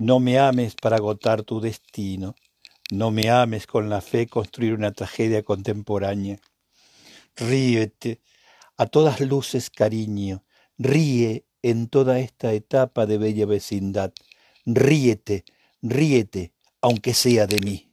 No me ames para agotar tu destino. No me ames con la fe construir una tragedia contemporánea. Ríete, a todas luces cariño, ríe en toda esta etapa de bella vecindad. Ríete, ríete, aunque sea de mí.